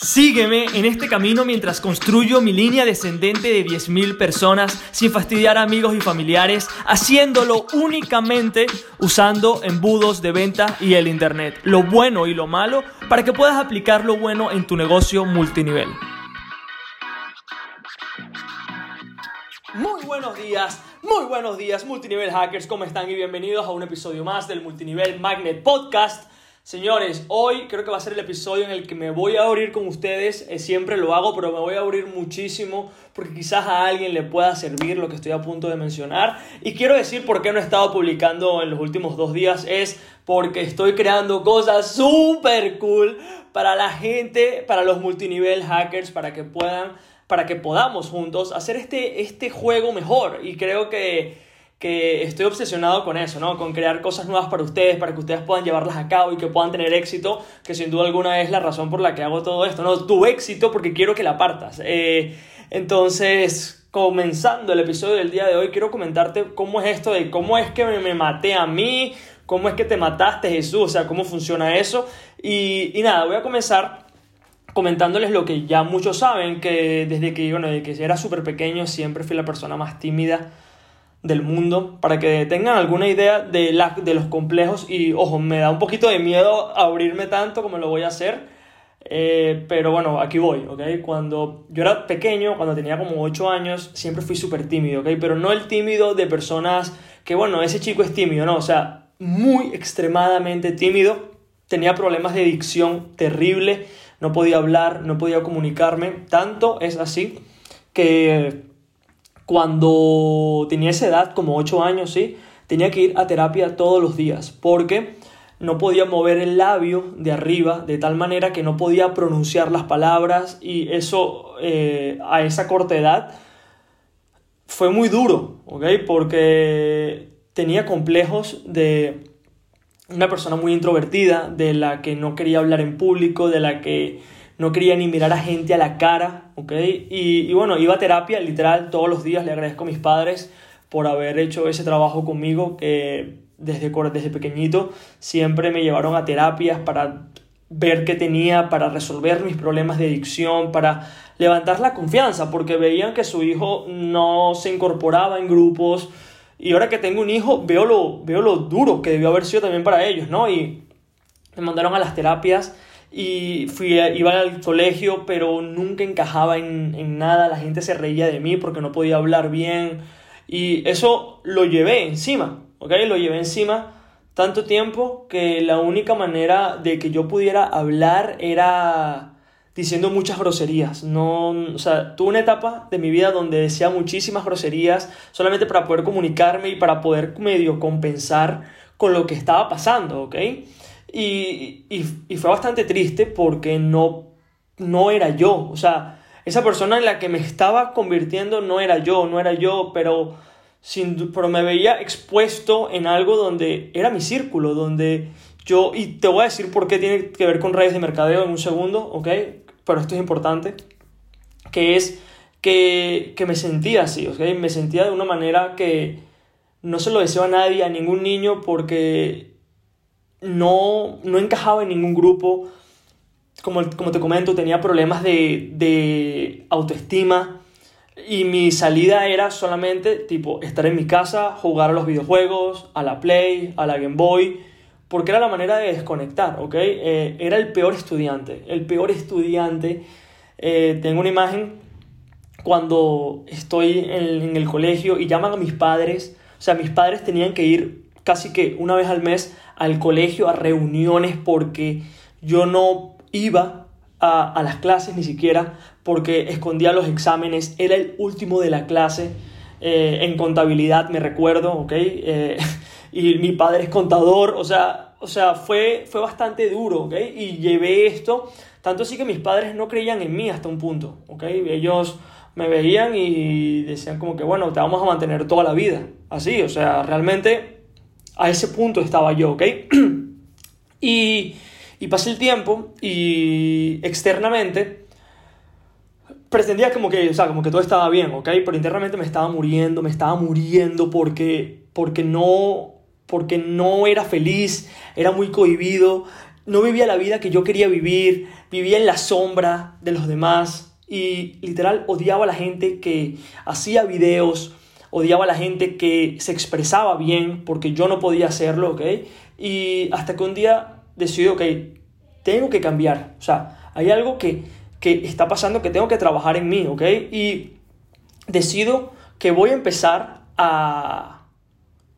Sígueme en este camino mientras construyo mi línea descendente de 10.000 personas sin fastidiar a amigos y familiares, haciéndolo únicamente usando embudos de venta y el Internet, lo bueno y lo malo, para que puedas aplicar lo bueno en tu negocio multinivel. Muy buenos días, muy buenos días multinivel hackers, ¿cómo están? Y bienvenidos a un episodio más del Multinivel Magnet Podcast. Señores, hoy creo que va a ser el episodio en el que me voy a abrir con ustedes. Eh, siempre lo hago, pero me voy a abrir muchísimo porque quizás a alguien le pueda servir lo que estoy a punto de mencionar. Y quiero decir por qué no he estado publicando en los últimos dos días. Es porque estoy creando cosas súper cool para la gente, para los multinivel hackers, para que puedan, para que podamos juntos hacer este, este juego mejor. Y creo que que estoy obsesionado con eso, ¿no? Con crear cosas nuevas para ustedes, para que ustedes puedan llevarlas a cabo y que puedan tener éxito, que sin duda alguna es la razón por la que hago todo esto, ¿no? Tu éxito porque quiero que la partas. Eh, entonces, comenzando el episodio del día de hoy, quiero comentarte cómo es esto de cómo es que me, maté a mí, cómo es que te mataste Jesús, o sea, cómo funciona eso. Y, y nada, voy a comenzar comentándoles lo que ya muchos saben, que desde que, bueno, desde que era súper pequeño siempre fui la persona más tímida del mundo para que tengan alguna idea de, de los complejos. Y ojo, me da un poquito de miedo abrirme tanto como lo voy a hacer, eh, pero bueno, aquí voy, ¿ok? Cuando yo era pequeño, cuando tenía como 8 años, siempre fui súper tímido, ¿ok? Pero no el tímido de personas que, bueno, ese chico es tímido, no, o sea, muy extremadamente tímido, tenía problemas de dicción terrible, no podía hablar, no podía comunicarme, tanto es así que cuando tenía esa edad, como 8 años, ¿sí? Tenía que ir a terapia todos los días porque no podía mover el labio de arriba de tal manera que no podía pronunciar las palabras y eso eh, a esa corta edad fue muy duro, ¿ok? Porque tenía complejos de una persona muy introvertida, de la que no quería hablar en público, de la que no quería ni mirar a gente a la cara, ¿ok? Y, bueno, iba a terapia literal todos los días, le agradezco a mis padres por haber hecho ese trabajo conmigo, que desde, desde pequeñito siempre me llevaron a terapias para ver qué tenía, para resolver mis problemas de adicción, para levantar la confianza, porque veían que su hijo no se incorporaba en grupos, y ahora que tengo un hijo, veo lo, veo lo duro que debió haber sido también para ellos, ¿no? Y me mandaron a las terapias y fui iba al colegio, pero nunca encajaba en, en, nada, la gente se reía de mí porque no podía hablar bien y eso lo llevé encima, ¿ok? Lo llevé encima tanto tiempo que la única manera de que yo pudiera hablar era diciendo muchas groserías. No, o sea, tuve una etapa de mi vida donde decía muchísimas groserías solamente para poder comunicarme y para poder medio compensar con lo que estaba pasando, ¿ok? Y, y, fue bastante triste porque no, no era yo. O sea, esa persona en la que me estaba convirtiendo no era yo, no era yo, pero, sin, pero me veía expuesto en algo donde era mi círculo, donde yo, y te voy a decir por qué tiene que ver con redes de mercadeo en un segundo, ¿ok? Pero esto es importante, que es que, que me sentía así, ¿ok? Me sentía de una manera que no se lo deseo a nadie, a ningún niño, porque no, no encajaba en ningún grupo. Como, como te comento, tenía problemas de, de autoestima. Y mi salida era solamente tipo estar en mi casa, jugar a los videojuegos, a la Play, a la Game Boy, porque era la manera de desconectar, ¿ok? Eh, era el peor estudiante, el peor estudiante. Eh, tengo una imagen cuando estoy en, en, el colegio y llaman a mis padres, o sea, mis padres tenían que ir casi que una vez al mes al colegio, a reuniones, porque yo no iba a, las clases ni siquiera, porque escondía los exámenes, era el último de la clase. Eh, en contabilidad me recuerdo, ¿ok? Eh, y mi padre es contador, o sea, o sea fue, fue bastante duro, ¿ok? Y llevé esto, tanto así que mis padres no creían en mí hasta un punto, ¿ok? Ellos me veían y decían como que, bueno, te vamos a mantener toda la vida, así, o sea, realmente a ese punto estaba yo, ¿ok? y, y pasé el tiempo y externamente pretendía como que, o sea, como que todo estaba bien, ¿ok? Pero internamente me estaba muriendo, me estaba muriendo porque, porque, no, porque no era feliz, era muy cohibido, no vivía la vida que yo quería vivir, vivía en la sombra de los demás y literal odiaba a la gente que hacía videos, odiaba a la gente que se expresaba bien porque yo no podía hacerlo, ¿ok? Y hasta que un día decidí, ok, tengo que cambiar, o sea, hay algo que, que está pasando que tengo que trabajar en mí, ¿ok? Y decido que voy a empezar a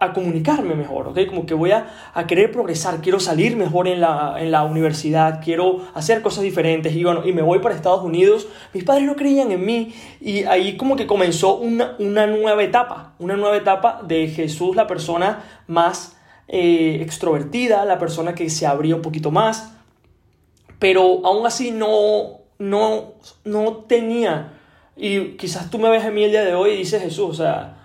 a comunicarme mejor, ¿ok? Como que voy a, a querer progresar, quiero salir mejor en la, en la, universidad, quiero hacer cosas diferentes y bueno, y me voy para Estados Unidos. Mis padres no creían en mí y ahí como que comenzó una, una nueva etapa, una nueva etapa de Jesús, la persona más eh, extrovertida, la persona que se abría un poquito más, pero aún así no, no, no tenía, y quizás tú me ves a mí el día de hoy y dices Jesús, o sea,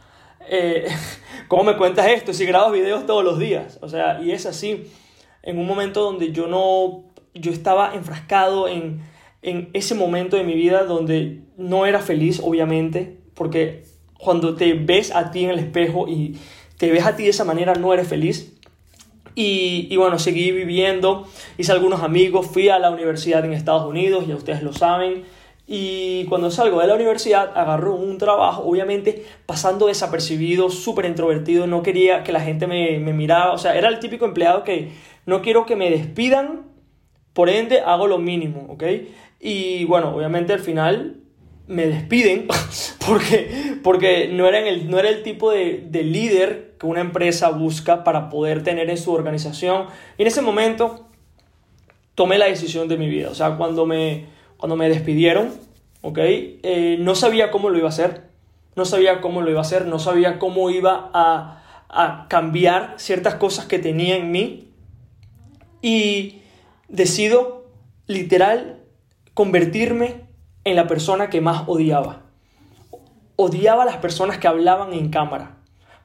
eh, ¿cómo me cuentas esto si grabas videos todos los días? O sea, y es así, en un momento donde yo no, yo estaba enfrascado en, en ese momento de mi vida donde no era feliz, obviamente, porque cuando te ves a ti en el espejo y te ves a ti de esa manera, no eres feliz. Y, y, bueno, seguí viviendo, hice algunos amigos, fui a la universidad en Estados Unidos, ya ustedes lo saben, y cuando salgo de la universidad, agarro un trabajo, obviamente pasando desapercibido, súper introvertido, no quería que la gente me, me mirara, o sea, era el típico empleado que no quiero que me despidan, por ende hago lo mínimo, ¿ok? Y bueno, obviamente al final me despiden porque, porque no, era el, no era el tipo de, de líder que una empresa busca para poder tener en su organización. Y en ese momento tomé la decisión de mi vida, o sea, cuando me cuando me despidieron, ¿ok? Eh, no sabía cómo lo iba a hacer, no sabía cómo lo iba a hacer, no sabía cómo iba a, a cambiar ciertas cosas que tenía en mí y decido literal convertirme en la persona que más odiaba. Odiaba a las personas que hablaban en cámara,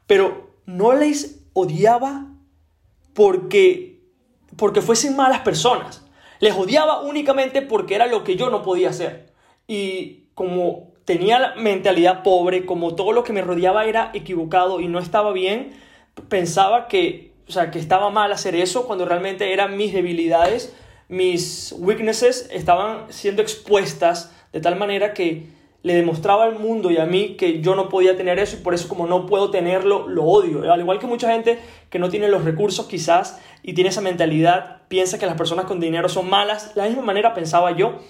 pero no les odiaba porque, porque fuesen malas personas. Les odiaba únicamente porque era lo que yo no podía hacer. Y como tenía la mentalidad pobre, como todo lo que me rodeaba era equivocado y no estaba bien, pensaba que, o sea, que estaba mal hacer eso cuando realmente eran mis debilidades, mis weaknesses estaban siendo expuestas de tal manera que le demostraba al mundo y a mí que yo no podía tener eso y por eso como no puedo tenerlo, lo odio. Al igual que mucha gente que no tiene los recursos quizás y tiene esa mentalidad, piensa que las personas con dinero son malas, la misma manera pensaba yo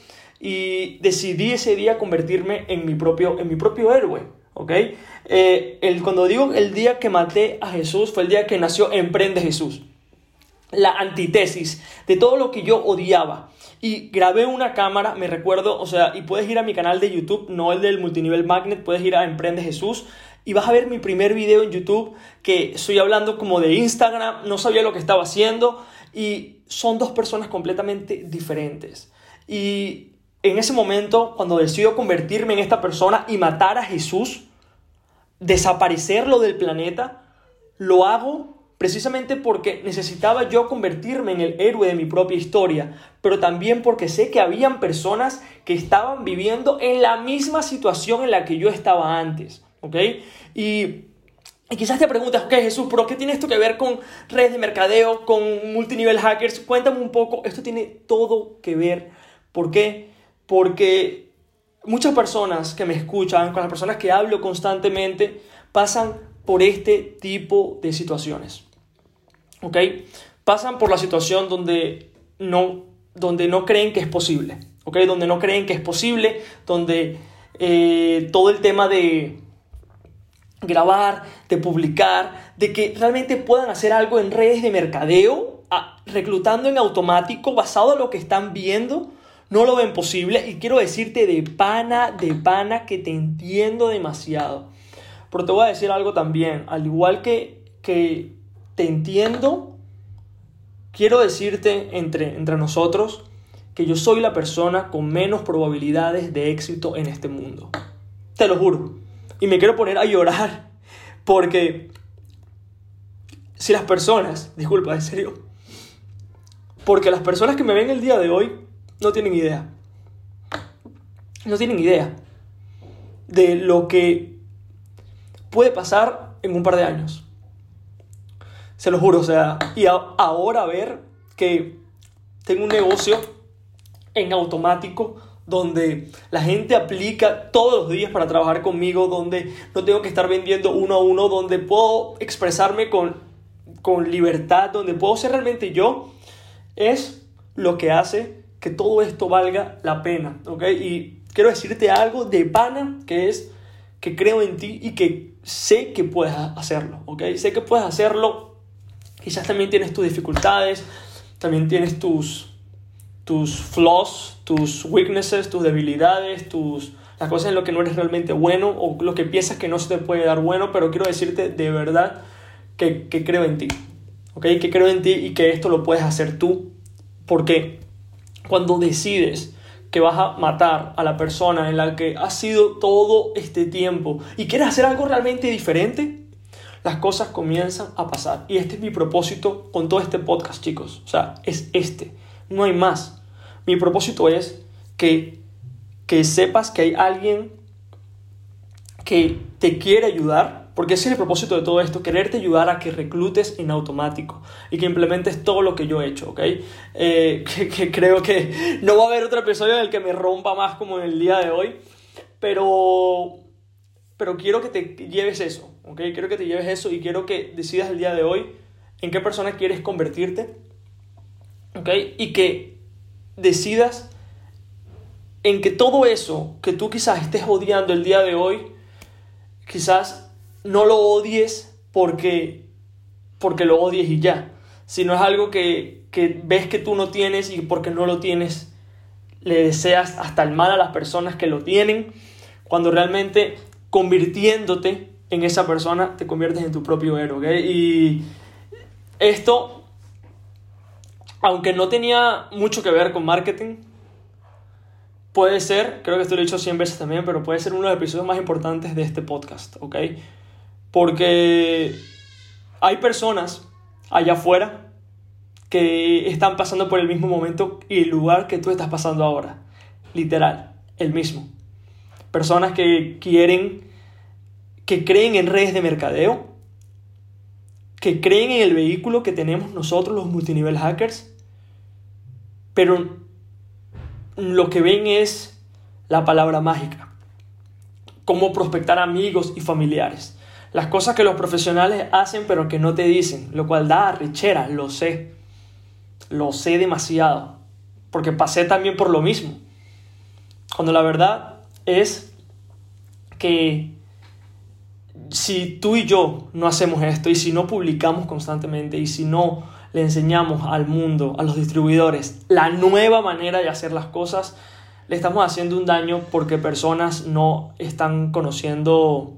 y decidí ese día convertirme en mi propio, en mi propio héroe. ¿ok? Eh, el, cuando digo el día que maté a Jesús fue el día que nació Emprende Jesús. La antítesis de todo lo que yo odiaba y grabé una cámara, me recuerdo, o sea, y puedes ir a mi canal de YouTube, no el del multinivel magnet, puedes ir a Emprende Jesús y vas a ver mi primer video en YouTube que estoy hablando como de Instagram, no sabía lo que estaba haciendo y son dos personas completamente diferentes. Y en ese momento, cuando decido convertirme en esta persona y matar a Jesús, desaparecerlo del planeta, lo hago precisamente porque necesitaba yo convertirme en el héroe de mi propia historia, pero también porque sé que habían personas que estaban viviendo en la misma situación en la que yo estaba antes, ¿ok? Y, quizás te preguntas, ok Jesús, pero ¿qué tiene esto que ver con redes de mercadeo, con multinivel hackers? Cuéntame un poco, esto tiene todo que ver. ¿Por qué? Porque muchas personas que me escuchan, con las personas que hablo constantemente, pasan por este tipo de situaciones. ¿ok? Pasan por la situación donde no, donde no creen que es posible, ¿ok? Donde no creen que es posible, donde eh, todo el tema de grabar, de publicar, de que realmente puedan hacer algo en redes de mercadeo, reclutando en automático, basado en lo que están viendo, no lo ven posible. Y quiero decirte de pana, de pana, que te entiendo demasiado. Pero te voy a decir algo también, al igual que, que te entiendo, quiero decirte entre, entre nosotros que yo soy la persona con menos probabilidades de éxito en este mundo. Te lo juro. Y me quiero poner a llorar porque si las personas, disculpa, en serio, porque las personas que me ven el día de hoy no tienen idea. No tienen idea de lo que puede pasar en un par de años. Se lo juro, o sea, y ahora ver que tengo un negocio en automático donde la gente aplica todos los días para trabajar conmigo, donde no tengo que estar vendiendo uno a uno, donde puedo expresarme con, con libertad, donde puedo ser realmente yo, es lo que hace que todo esto valga la pena, ¿ok? Y quiero decirte algo de pana, que es que creo en ti y que sé que puedes hacerlo, ¿ok? Sé que puedes hacerlo, quizás también tienes tus dificultades, también tienes tus, tus flaws, tus weaknesses, tus debilidades, tus, las cosas en lo que no eres realmente bueno o lo que piensas que no se te puede dar bueno, pero quiero decirte de verdad que, que creo en ti, ¿ok? Que creo en ti y que esto lo puedes hacer tú, porque cuando decides que vas a matar a la persona en la que has sido todo este tiempo y quieres hacer algo realmente diferente, las cosas comienzan a pasar. Y este es mi propósito con todo este podcast, chicos. O sea, es este. No hay más. Mi propósito es que, que sepas que hay alguien que te quiere ayudar porque ese es el propósito de todo esto, quererte ayudar a que reclutes en automático y que implementes todo lo que yo he hecho, ¿ok? Eh, que, creo que no va a haber otro episodio en el que me rompa más como en el día de hoy, pero, pero quiero que te lleves eso, ¿ok? Quiero que te lleves eso y quiero que decidas el día de hoy en qué persona quieres convertirte, ¿ok? Y que decidas en que todo eso que tú quizás estés odiando el día de hoy, quizás no lo odies porque, porque lo odies y ya, sino es algo que, que ves que tú no tienes y porque no lo tienes le deseas hasta el mal a las personas que lo tienen, cuando realmente convirtiéndote en esa persona te conviertes en tu propio héroe. Y esto, aunque no tenía mucho que ver con marketing, puede ser, creo que esto lo he dicho 100 veces también, pero puede ser uno de los episodios más importantes de este podcast, ¿ok? Porque hay personas allá afuera que están pasando por el mismo momento y el lugar que tú estás pasando ahora. Literal, el mismo. Personas que quieren, que creen en redes de mercadeo, que creen en el vehículo que tenemos nosotros los multinivel hackers, pero lo que ven es la palabra mágica. Cómo prospectar amigos y familiares las cosas que los profesionales hacen pero que no te dicen, lo cual da richera, lo sé. Lo sé demasiado, porque pasé también por lo mismo. Cuando la verdad es que si tú y yo no hacemos esto y si no publicamos constantemente y si no le enseñamos al mundo, a los distribuidores, la nueva manera de hacer las cosas, le estamos haciendo un daño porque personas no están conociendo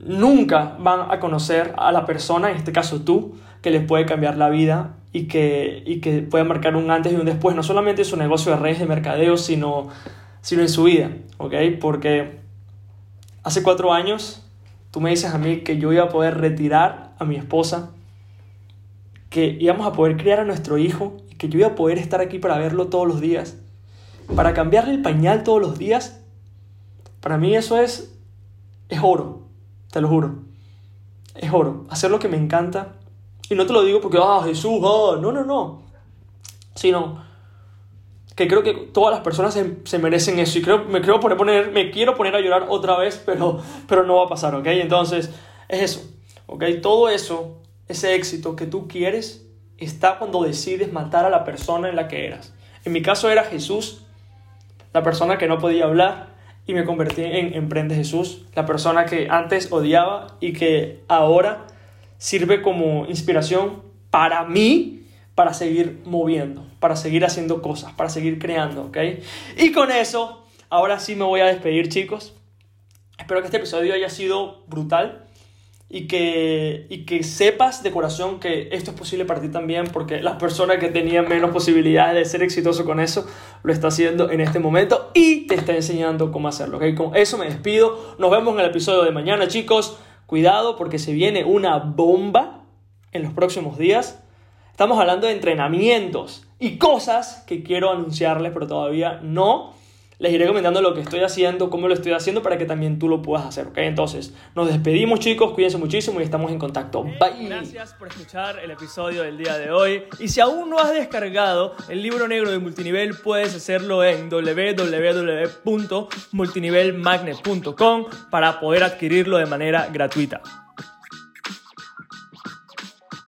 nunca van a conocer a la persona, en este caso tú, que les puede cambiar la vida y que, y que puede marcar un antes y un después, no solamente en su negocio de redes de mercadeo, sino, sino en su vida, ¿ok? Porque hace cuatro años tú me dices a mí que yo iba a poder retirar a mi esposa, que íbamos a poder criar a nuestro hijo que yo iba a poder estar aquí para verlo todos los días, para cambiarle el pañal todos los días. Para mí eso es, es oro. Te lo juro. Es oro. Hacer lo que me encanta. Y no te lo digo porque, ah, Jesús, ah, no, no, no. Sino que creo que todas las personas se, merecen eso. Y creo, me, creo poner, me quiero poner a llorar otra vez, pero, pero no va a pasar, ¿ok? Entonces, es eso, ¿ok? Todo eso, ese éxito que tú quieres, está cuando decides matar a la persona en la que eras. En mi caso era Jesús, la persona que no podía hablar, y me convertí en Emprende Jesús, la persona que antes odiaba y que ahora sirve como inspiración para mí, para seguir moviendo, para seguir haciendo cosas, para seguir creando, ¿ok? Y con eso, ahora sí me voy a despedir, chicos. Espero que este episodio haya sido brutal y que, y que sepas de corazón que esto es posible para ti también, porque las personas que tenían menos posibilidades de ser exitoso con eso, lo está haciendo en este momento y te está enseñando cómo hacerlo. ¿okay? Con eso me despido. Nos vemos en el episodio de mañana, chicos. Cuidado porque se viene una bomba en los próximos días. Estamos hablando de entrenamientos y cosas que quiero anunciarles, pero todavía no. les iré comentando lo que estoy haciendo, cómo lo estoy haciendo para que también tú lo puedas hacer, ¿ok? Entonces, nos despedimos chicos, cuídense muchísimo y estamos en contacto. Bye. Gracias por escuchar el episodio del día de hoy. Y si aún no has descargado el libro negro de multinivel, puedes hacerlo en www.multinivelmagnet.com para poder adquirirlo de manera gratuita.